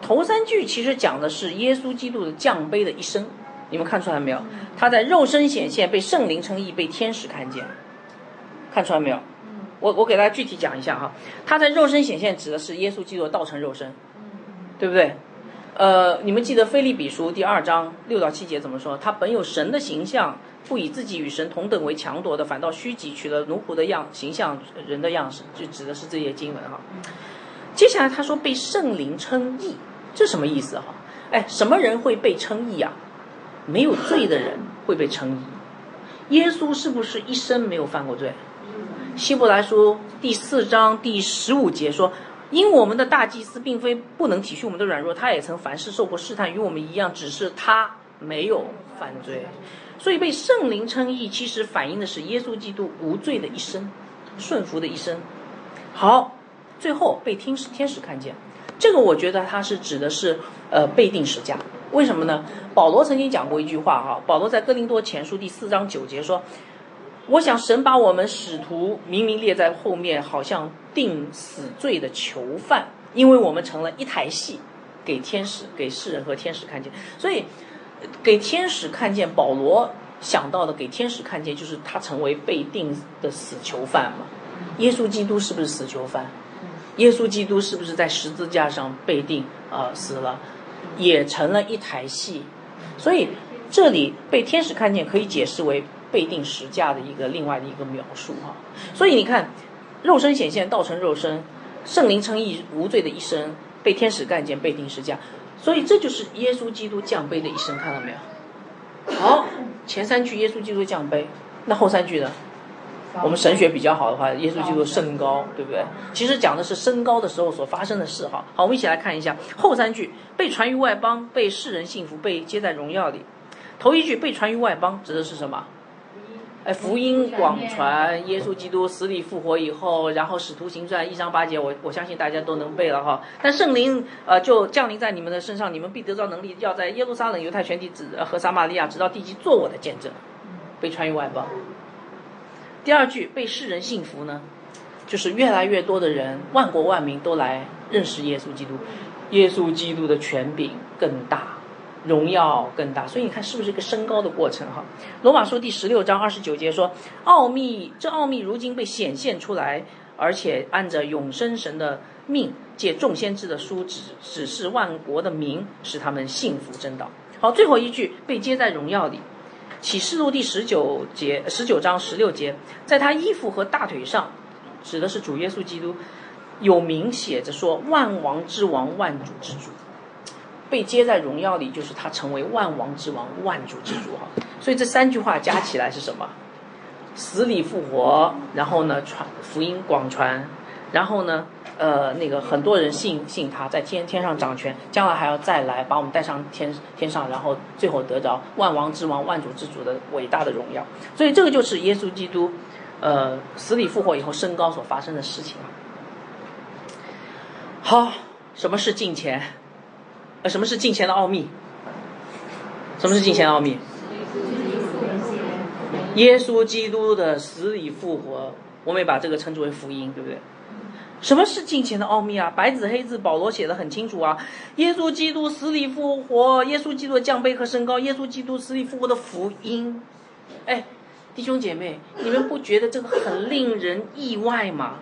头三句其实讲的是耶稣基督的降卑的一生，你们看出来没有？他在肉身显现，被圣灵称义，被天使看见，看出来没有？我我给大家具体讲一下哈。他在肉身显现指的是耶稣基督道成肉身，对不对？呃，你们记得《菲利比书》第二章六到七节怎么说？他本有神的形象，不以自己与神同等为强夺的，反倒虚己，取了奴仆的样形象，人的样式，就指的是这些经文哈。接下来他说被圣灵称义，这什么意思哈？哎，什么人会被称义啊？没有罪的人会被称义。耶稣是不是一生没有犯过罪？希伯来书第四章第十五节说。因我们的大祭司并非不能体恤我们的软弱，他也曾凡事受过试探，与我们一样，只是他没有犯罪，所以被圣灵称义，其实反映的是耶稣基督无罪的一生，顺服的一生。好，最后被天使天使看见，这个我觉得他是指的是呃被定时价，为什么呢？保罗曾经讲过一句话哈，保罗在哥林多前书第四章九节说。我想神把我们使徒明明列在后面，好像定死罪的囚犯，因为我们成了一台戏，给天使、给世人和天使看见。所以，给天使看见，保罗想到的给天使看见，就是他成为被定的死囚犯嘛。耶稣基督是不是死囚犯？耶稣基督是不是在十字架上被定啊死了，也成了一台戏？所以这里被天使看见，可以解释为。被定时价的一个另外的一个描述哈，所以你看，肉身显现道成肉身，圣灵称义无罪的一生，被天使干见被定时价，所以这就是耶稣基督降卑的一生，看到没有？好，前三句耶稣基督降卑，那后三句呢？我们神学比较好的话，耶稣基督升高，对不对？其实讲的是升高的时候所发生的事哈。好，我们一起来看一下后三句：被传于外邦，被世人信服，被接在荣耀里。头一句被传于外邦，指的是什么？福音广传，耶稣基督死里复活以后，然后使徒行传一章八节，我我相信大家都能背了哈。但圣灵呃就降临在你们的身上，你们必得到能力，要在耶路撒冷、犹太全体指和撒玛利亚直到地极做我的见证。被传于外邦。第二句被世人信服呢，就是越来越多的人，万国万民都来认识耶稣基督，耶稣基督的权柄更大。荣耀更大，所以你看是不是一个升高的过程哈？罗马书第十六章二十九节说：“奥秘，这奥秘如今被显现出来，而且按着永生神的命，借众先知的书指指示万国的民，使他们信服真道。”好，最后一句被接在荣耀里，启示录第十九节十九章十六节，在他衣服和大腿上，指的是主耶稣基督，有名写着说：“万王之王，万主之主。”被接在荣耀里，就是他成为万王之王、万主之主哈。所以这三句话加起来是什么？死里复活，然后呢传福音广传，然后呢呃那个很多人信信他，在天天上掌权，将来还要再来把我们带上天天上，然后最后得着万王之王、万主之主的伟大的荣耀。所以这个就是耶稣基督呃死里复活以后升高所发生的事情。好，什么是金钱？呃，什么是金钱的奥秘？什么是金钱的奥秘？耶稣基督的死里复活，我们也把这个称之为福音，对不对？什么是金钱的奥秘啊？白纸黑字，保罗写的很清楚啊。耶稣基督死里复活，耶稣基督的降杯和升高，耶稣基督死里复活的福音。哎，弟兄姐妹，你们不觉得这个很令人意外吗？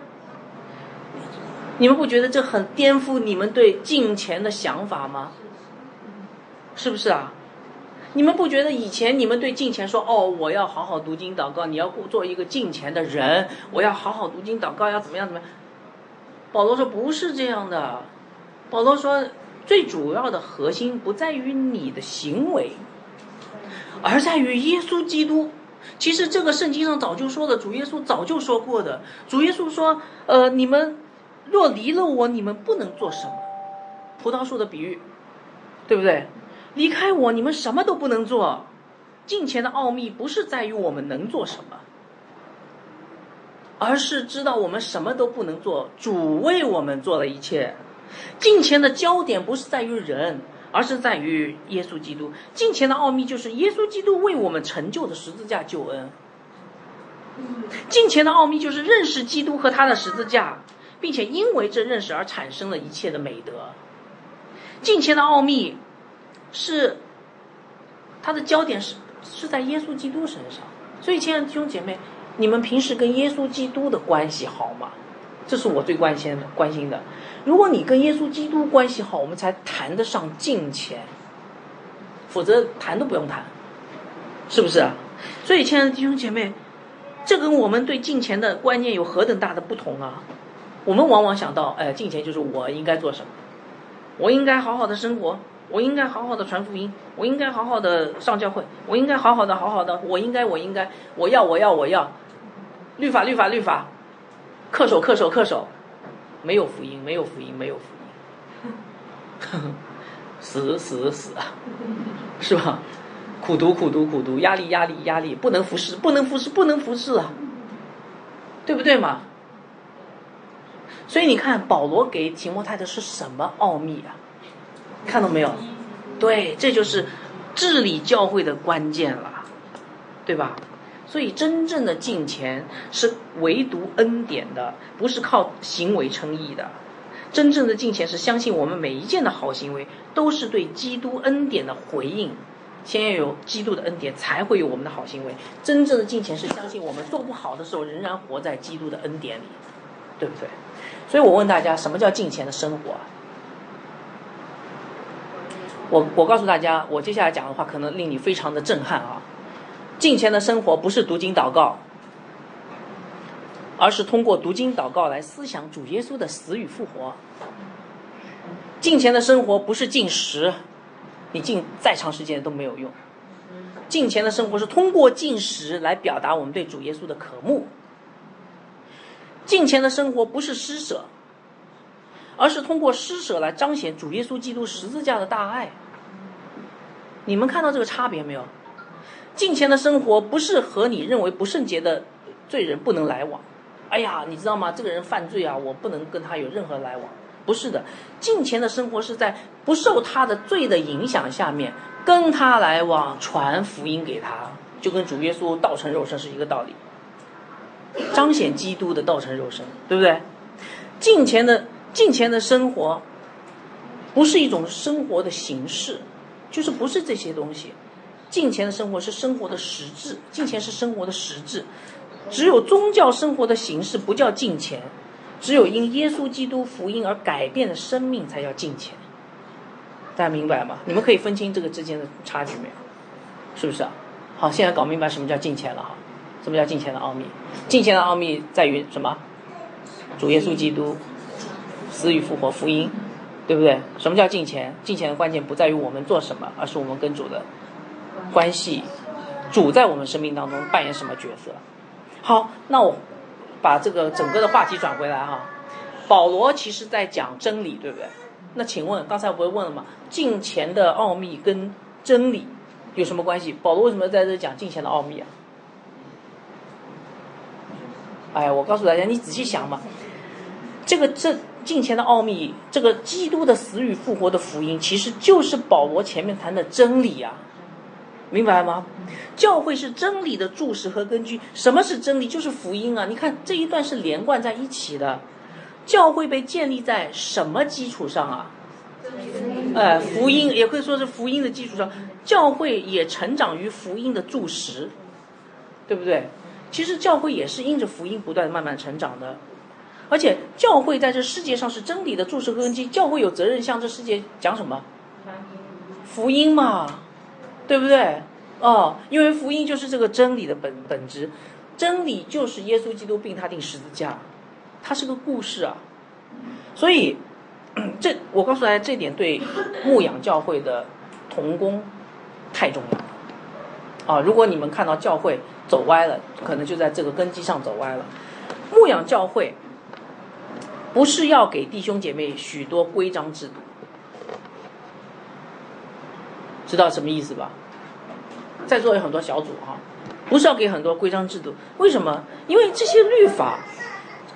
你们不觉得这很颠覆你们对金钱的想法吗？是不是啊？你们不觉得以前你们对金钱说哦，我要好好读经祷告，你要做一个金钱的人，我要好好读经祷告，要怎么样怎么样？保罗说不是这样的，保罗说最主要的核心不在于你的行为，而在于耶稣基督。其实这个圣经上早就说了，主耶稣早就说过的，主耶稣说，呃，你们。若离了我，你们不能做什么？葡萄树的比喻，对不对？离开我，你们什么都不能做。金钱的奥秘不是在于我们能做什么，而是知道我们什么都不能做，主为我们做了一切。金钱的焦点不是在于人，而是在于耶稣基督。金钱的奥秘就是耶稣基督为我们成就的十字架救恩。金钱的奥秘就是认识基督和他的十字架。并且因为这认识而产生了一切的美德。金钱的奥秘，是它的焦点是是在耶稣基督身上。所以，亲爱的弟兄姐妹，你们平时跟耶稣基督的关系好吗？这是我最关心的。关心的，如果你跟耶稣基督关系好，我们才谈得上金钱，否则谈都不用谈，是不是？所以，亲爱的弟兄姐妹，这跟我们对金钱的观念有何等大的不同啊！我们往往想到，哎，金钱就是我应该做什么，我应该好好的生活，我应该好好的传福音，我应该好好的上教会，我应该好好的好好的，我应该我应该我要我要我要，律法律法律法，恪守恪守恪守，没有福音没有福音没有福音，死死死啊，是吧？苦读苦读苦读，压力压力压力，不能服侍不能服侍不能服侍啊，对不对嘛？所以你看，保罗给提摩太的是什么奥秘啊？看到没有？对，这就是治理教会的关键了，对吧？所以真正的敬虔是唯独恩典的，不是靠行为称义的。真正的敬虔是相信我们每一件的好行为都是对基督恩典的回应。先要有基督的恩典，才会有我们的好行为。真正的敬虔是相信我们做不好的时候，仍然活在基督的恩典里，对不对？所以我问大家，什么叫金钱的生活？我我告诉大家，我接下来讲的话可能令你非常的震撼啊！金钱的生活不是读经祷告，而是通过读经祷告来思想主耶稣的死与复活。金钱的生活不是进食，你进再长时间都没有用。金钱的生活是通过进食来表达我们对主耶稣的渴慕。敬虔的生活不是施舍，而是通过施舍来彰显主耶稣基督十字架的大爱。你们看到这个差别没有？敬虔的生活不是和你认为不圣洁的罪人不能来往。哎呀，你知道吗？这个人犯罪啊，我不能跟他有任何来往。不是的，敬虔的生活是在不受他的罪的影响下面，跟他来往，传福音给他，就跟主耶稣道成肉身是一个道理。彰显基督的道成肉身，对不对？敬虔的敬虔的生活，不是一种生活的形式，就是不是这些东西。敬虔的生活是生活的实质，敬虔是生活的实质。只有宗教生活的形式不叫敬虔，只有因耶稣基督福音而改变的生命才叫敬虔。大家明白吗？你们可以分清这个之间的差距没有？是不是啊？好，现在搞明白什么叫敬虔了哈？什么叫敬虔的奥秘？敬虔的奥秘在于什么？主耶稣基督死与复活福音，对不对？什么叫敬虔？敬虔的关键不在于我们做什么，而是我们跟主的关系。主在我们生命当中扮演什么角色？好，那我把这个整个的话题转回来哈。保罗其实在讲真理，对不对？那请问刚才我不是问了吗？敬虔的奥秘跟真理有什么关系？保罗为什么在这讲敬虔的奥秘啊？哎，我告诉大家，你仔细想嘛，这个这敬虔的奥秘，这个基督的死与复活的福音，其实就是保罗前面谈的真理啊。明白吗？教会是真理的注释和根据。什么是真理？就是福音啊！你看这一段是连贯在一起的。教会被建立在什么基础上啊？呃，福音也可以说是福音的基础上。教会也成长于福音的注释，对不对？其实教会也是因着福音不断慢慢成长的。而且教会在这世界上是真理的注释根基。教会有责任向这世界讲什么？福音嘛。对不对？哦，因为福音就是这个真理的本本质，真理就是耶稣基督并他定十字架，它是个故事啊。所以，这我告诉大家，这点对牧养教会的童工太重要了。啊，如果你们看到教会走歪了，可能就在这个根基上走歪了。牧养教会不是要给弟兄姐妹许多规章制度。知道什么意思吧？在座有很多小组哈，不是要给很多规章制度，为什么？因为这些律法，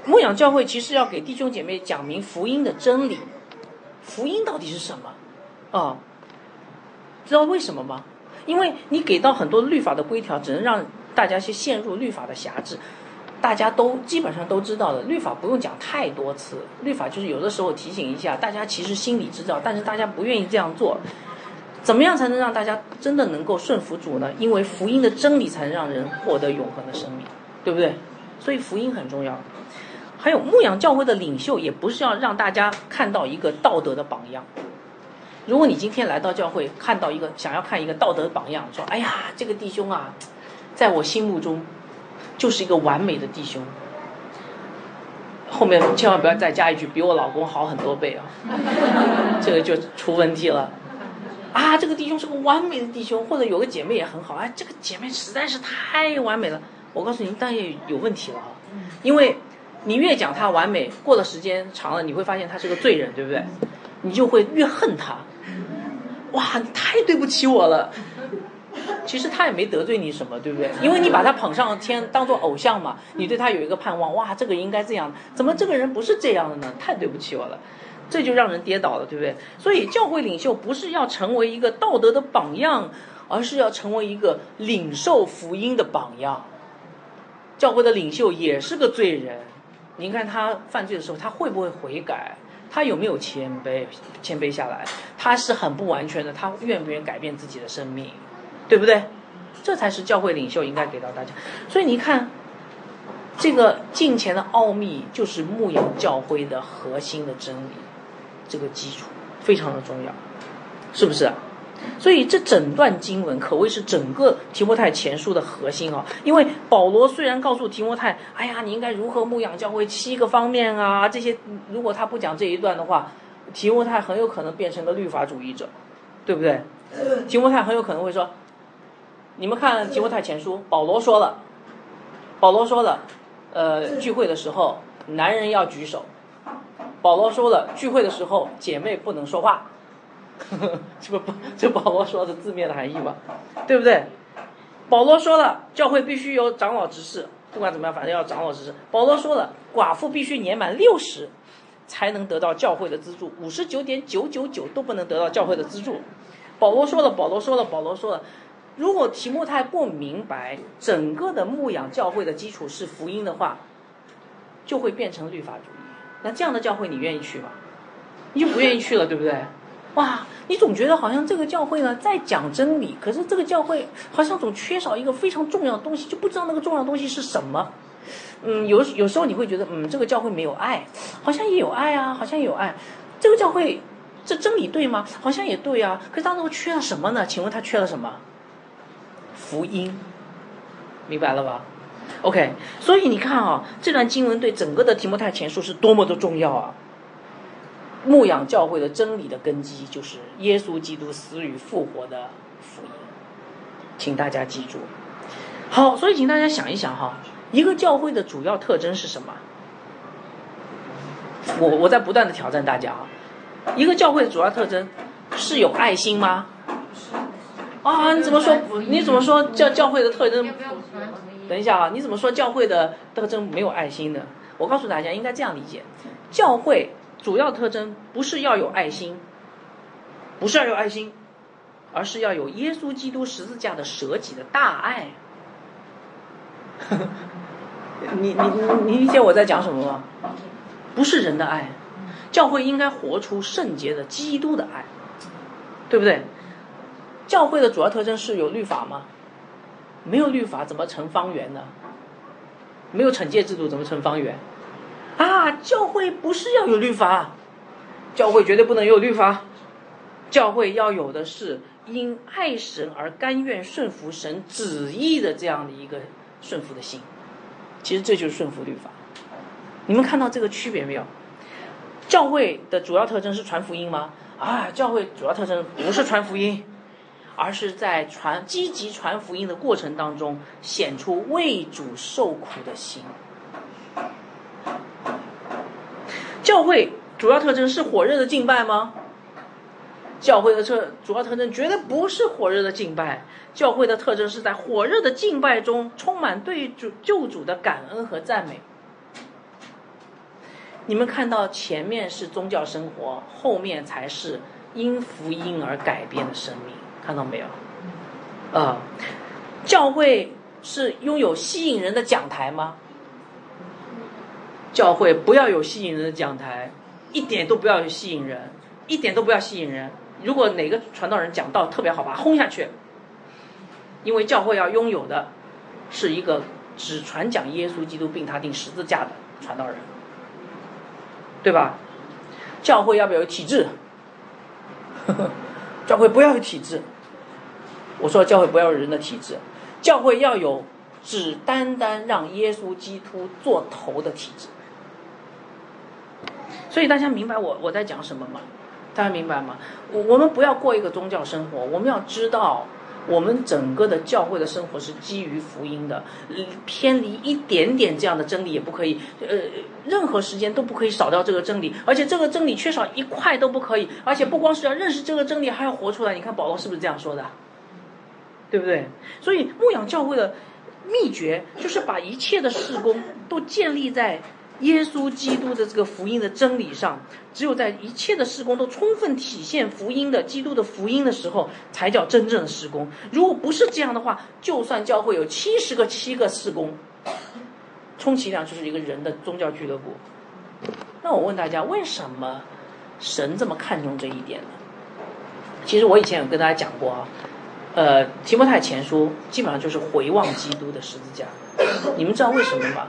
牧养教会其实要给弟兄姐妹讲明福音的真理，福音到底是什么？啊，知道为什么吗？因为你给到很多律法的规条，只能让大家去陷入律法的辖制，大家都基本上都知道的，律法不用讲太多次，律法就是有的时候提醒一下，大家其实心里知道，但是大家不愿意这样做。怎么样才能让大家真的能够顺服主呢？因为福音的真理才能让人获得永恒的生命，对不对？所以福音很重要。还有牧养教会的领袖，也不是要让大家看到一个道德的榜样。如果你今天来到教会，看到一个想要看一个道德榜样，说：“哎呀，这个弟兄啊，在我心目中就是一个完美的弟兄。”后面千万不要再加一句“比我老公好很多倍”啊，这个就出问题了。啊，这个弟兄是个完美的弟兄，或者有个姐妹也很好。哎，这个姐妹实在是太完美了。我告诉你，当然有问题了啊。因为，你越讲他完美，过了时间长了，你会发现他是个罪人，对不对？你就会越恨他。哇，你太对不起我了。其实他也没得罪你什么，对不对？因为你把他捧上天，当做偶像嘛。你对他有一个盼望，哇，这个应该这样。怎么这个人不是这样的呢？太对不起我了。这就让人跌倒了，对不对？所以教会领袖不是要成为一个道德的榜样，而是要成为一个领受福音的榜样。教会的领袖也是个罪人，您看他犯罪的时候，他会不会悔改？他有没有谦卑？谦卑下来，他是很不完全的，他愿不愿意改变自己的生命？对不对？这才是教会领袖应该给到大家。所以你看，这个敬虔的奥秘就是牧养教会的核心的真理。这个基础非常的重要，是不是？所以这整段经文可谓是整个提摩太前书的核心啊。因为保罗虽然告诉提摩太，哎呀，你应该如何牧养教会七个方面啊，这些如果他不讲这一段的话，提摩太很有可能变成个律法主义者，对不对？提摩太很有可能会说，你们看提摩太前书，保罗说了，保罗说了，呃，聚会的时候男人要举手。保罗说了，聚会的时候姐妹不能说话，这不这保罗说的字面的含义吧？对不对？保罗说了，教会必须有长老执事，不管怎么样，反正要长老执事。保罗说了，寡妇必须年满六十，才能得到教会的资助，五十九点九九九都不能得到教会的资助。保罗说了，保罗说了，保罗说了，如果提莫太不明白整个的牧养教会的基础是福音的话，就会变成律法主义。那这样的教会你愿意去吗？你就不愿意去了，对不对？哇，你总觉得好像这个教会呢在讲真理，可是这个教会好像总缺少一个非常重要的东西，就不知道那个重要的东西是什么。嗯，有有时候你会觉得，嗯，这个教会没有爱，好像也有爱啊，好像也有爱。这个教会这真理对吗？好像也对啊，可是当中缺了什么呢？请问他缺了什么？福音，明白了吧？OK，所以你看啊，这段经文对整个的提摩太前书是多么的重要啊！牧养教会的真理的根基就是耶稣基督死与复活的福音，请大家记住。好，所以请大家想一想哈，一个教会的主要特征是什么？我我在不断的挑战大家啊，一个教会的主要特征是有爱心吗？啊，你怎么说？你怎么说教教会的特征？等一下啊，你怎么说教会的特征没有爱心呢？我告诉大家，应该这样理解：教会主要特征不是要有爱心，不是要有爱心，而是要有耶稣基督十字架的舍己的大爱。你你你你理解我在讲什么吗？不是人的爱，教会应该活出圣洁的基督的爱，对不对？教会的主要特征是有律法吗？没有律法怎么成方圆呢？没有惩戒制度怎么成方圆？啊，教会不是要有律法，教会绝对不能有律法，教会要有的是因爱神而甘愿顺服神旨意的这样的一个顺服的心。其实这就是顺服律法。你们看到这个区别没有？教会的主要特征是传福音吗？啊，教会主要特征不是传福音。而是在传积极传福音的过程当中，显出为主受苦的心。教会主要特征是火热的敬拜吗？教会的特主要特征绝对不是火热的敬拜，教会的特征是在火热的敬拜中充满对主救主的感恩和赞美。你们看到前面是宗教生活，后面才是因福音而改变的生命。看到没有？啊，教会是拥有吸引人的讲台吗？教会不要有吸引人的讲台，一点都不要有吸引人，一点都不要吸引人。如果哪个传道人讲道特别好，把他轰下去。因为教会要拥有的，是一个只传讲耶稣基督并他定十字架的传道人，对吧？教会要不要有体制？教会不要有体制。我说教会不要人的体制，教会要有只单单让耶稣基督做头的体制。所以大家明白我我在讲什么吗？大家明白吗？我我们不要过一个宗教生活，我们要知道，我们整个的教会的生活是基于福音的，偏离一点点这样的真理也不可以，呃，任何时间都不可以少掉这个真理，而且这个真理缺少一块都不可以，而且不光是要认识这个真理，还要活出来。你看保罗是不是这样说的？对不对？所以牧养教会的秘诀就是把一切的事工都建立在耶稣基督的这个福音的真理上。只有在一切的事工都充分体现福音的基督的福音的时候，才叫真正的施工。如果不是这样的话，就算教会有七十个七个施工，充其量就是一个人的宗教俱乐部。那我问大家，为什么神这么看重这一点呢？其实我以前有跟大家讲过啊。呃，提摩太前书基本上就是回望基督的十字架。你们知道为什么吗？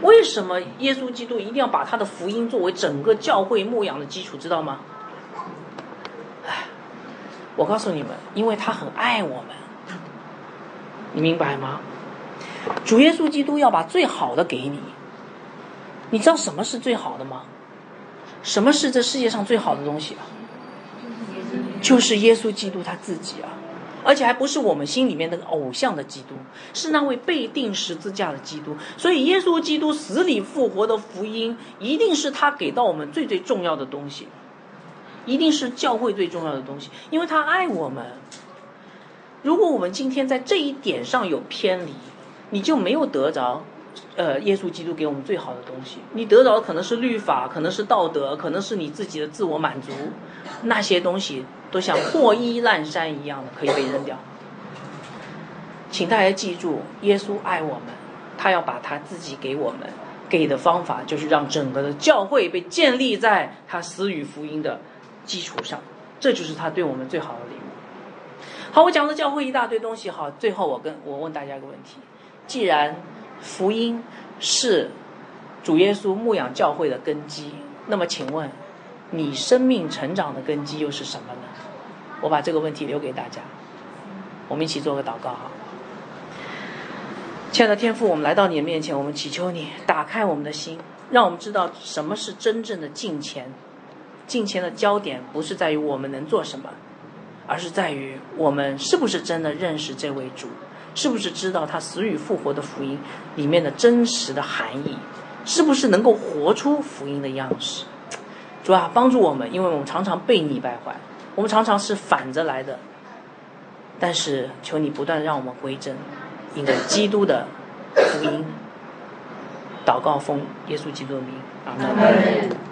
为什么耶稣基督一定要把他的福音作为整个教会牧养的基础？知道吗？唉，我告诉你们，因为他很爱我们。你明白吗？主耶稣基督要把最好的给你。你知道什么是最好的吗？什么是这世界上最好的东西啊？就是耶稣基督他自己啊。而且还不是我们心里面那个偶像的基督，是那位被钉十字架的基督。所以，耶稣基督死里复活的福音，一定是他给到我们最最重要的东西，一定是教会最重要的东西，因为他爱我们。如果我们今天在这一点上有偏离，你就没有得着，呃，耶稣基督给我们最好的东西。你得到的可能是律法，可能是道德，可能是你自己的自我满足，那些东西都像破衣烂衫一样的可以被扔掉。请大家记住，耶稣爱我们，他要把他自己给我们，给的方法就是让整个的教会被建立在他死与福音的基础上，这就是他对我们最好的礼物。好，我讲了教会一大堆东西。好，最后我跟我问大家一个问题：既然福音是主耶稣牧养教会的根基，那么请问你生命成长的根基又是什么呢？我把这个问题留给大家，我们一起做个祷告哈。亲爱的天父，我们来到你的面前，我们祈求你打开我们的心，让我们知道什么是真正的敬虔。敬虔的焦点不是在于我们能做什么。而是在于我们是不是真的认识这位主，是不是知道他死与复活的福音里面的真实的含义，是不是能够活出福音的样式？主啊，帮助我们，因为我们常常被你败坏，我们常常是反着来的。但是求你不断让我们归正，因为基督的福音。祷告奉耶稣基督的名，阿门。